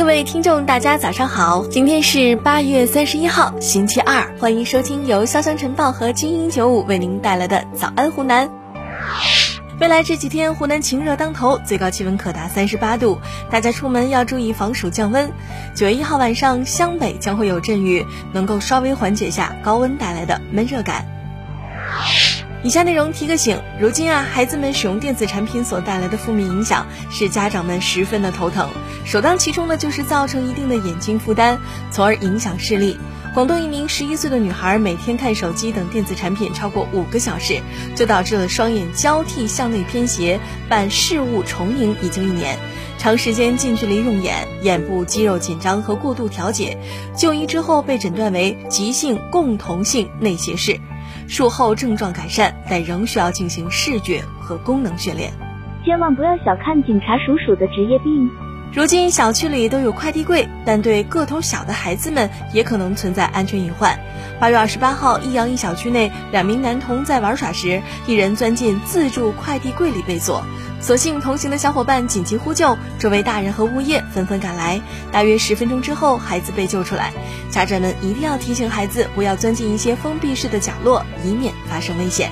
各位听众，大家早上好，今天是八月三十一号，星期二，欢迎收听由潇湘晨报和精英九五为您带来的早安湖南。未来这几天，湖南晴热当头，最高气温可达三十八度，大家出门要注意防暑降温。九月一号晚上，湘北将会有阵雨，能够稍微缓解下高温带来的闷热感。以下内容提个醒：如今啊，孩子们使用电子产品所带来的负面影响，使家长们十分的头疼。首当其冲的就是造成一定的眼睛负担，从而影响视力。广东一名十一岁的女孩每天看手机等电子产品超过五个小时，就导致了双眼交替向内偏斜，伴视物重影，已经一年。长时间近距离用眼，眼部肌肉紧张和过度调节，就医之后被诊断为急性共同性内斜视。术后症状改善，但仍需要进行视觉和功能训练。千万不要小看警察叔叔的职业病。如今小区里都有快递柜，但对个头小的孩子们也可能存在安全隐患。八月二十八号，益阳一小区内，两名男童在玩耍时，一人钻进自助快递柜里被锁，所幸同行的小伙伴紧急呼救，周围大人和物业纷纷赶来。大约十分钟之后，孩子被救出来。家长们一定要提醒孩子不要钻进一些封闭式的角落，以免发生危险。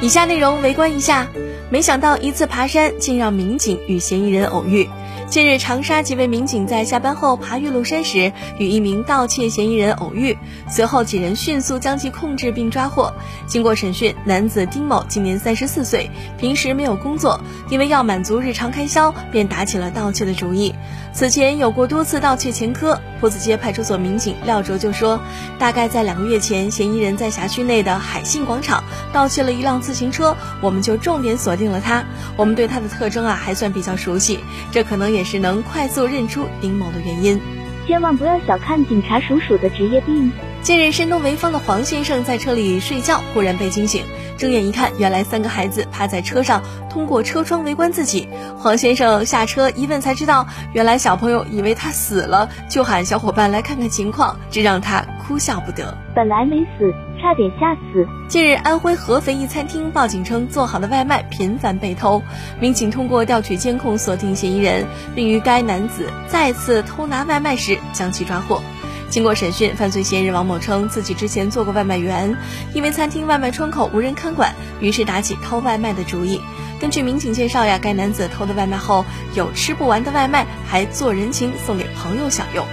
以下内容围观一下。没想到一次爬山竟让民警与嫌疑人偶遇。近日，长沙几位民警在下班后爬岳麓山时，与一名盗窃嫌疑人偶遇。随后，几人迅速将其控制并抓获。经过审讯，男子丁某今年三十四岁，平时没有工作，因为要满足日常开销，便打起了盗窃的主意。此前有过多次盗窃前科。坡子街派出所民警廖卓就说，大概在两个月前，嫌疑人在辖区内的海信广场盗窃了一辆自行车，我们就重点锁定了他。我们对他的特征啊还算比较熟悉，这可能也是能快速认出丁某的原因。千万不要小看警察叔叔的职业病。近日，山东潍坊的黄先生在车里睡觉，忽然被惊醒，睁眼一看，原来三个孩子趴在车上，通过车窗围观自己。黄先生下车一问，才知道原来小朋友以为他死了，就喊小伙伴来看看情况，这让他哭笑不得。本来没死，差点吓死。近日，安徽合肥一餐厅报警称，做好的外卖频繁被偷，民警通过调取监控锁定嫌疑人，并于该男子再次偷拿外卖时将其抓获。经过审讯，犯罪嫌疑人王某称自己之前做过外卖员，因为餐厅外卖窗口无人看管，于是打起偷外卖的主意。根据民警介绍呀，该男子偷的外卖后有吃不完的外卖，还做人情送给朋友享用。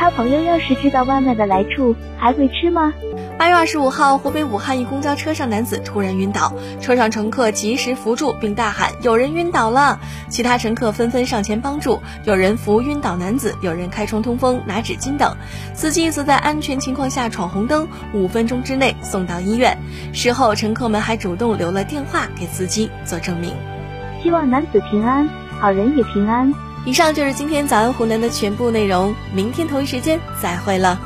他朋友要是知道外卖的来处，还会吃吗？八月二十五号，湖北武汉一公交车上男子突然晕倒，车上乘客及时扶住并大喊“有人晕倒了”，其他乘客纷纷上前帮助，有人扶晕倒男子，有人开窗通风、拿纸巾等。司机则在安全情况下闯红灯，五分钟之内送到医院。事后，乘客们还主动留了电话给司机做证明。希望男子平安，好人也平安。以上就是今天早安湖南的全部内容，明天同一时间再会了。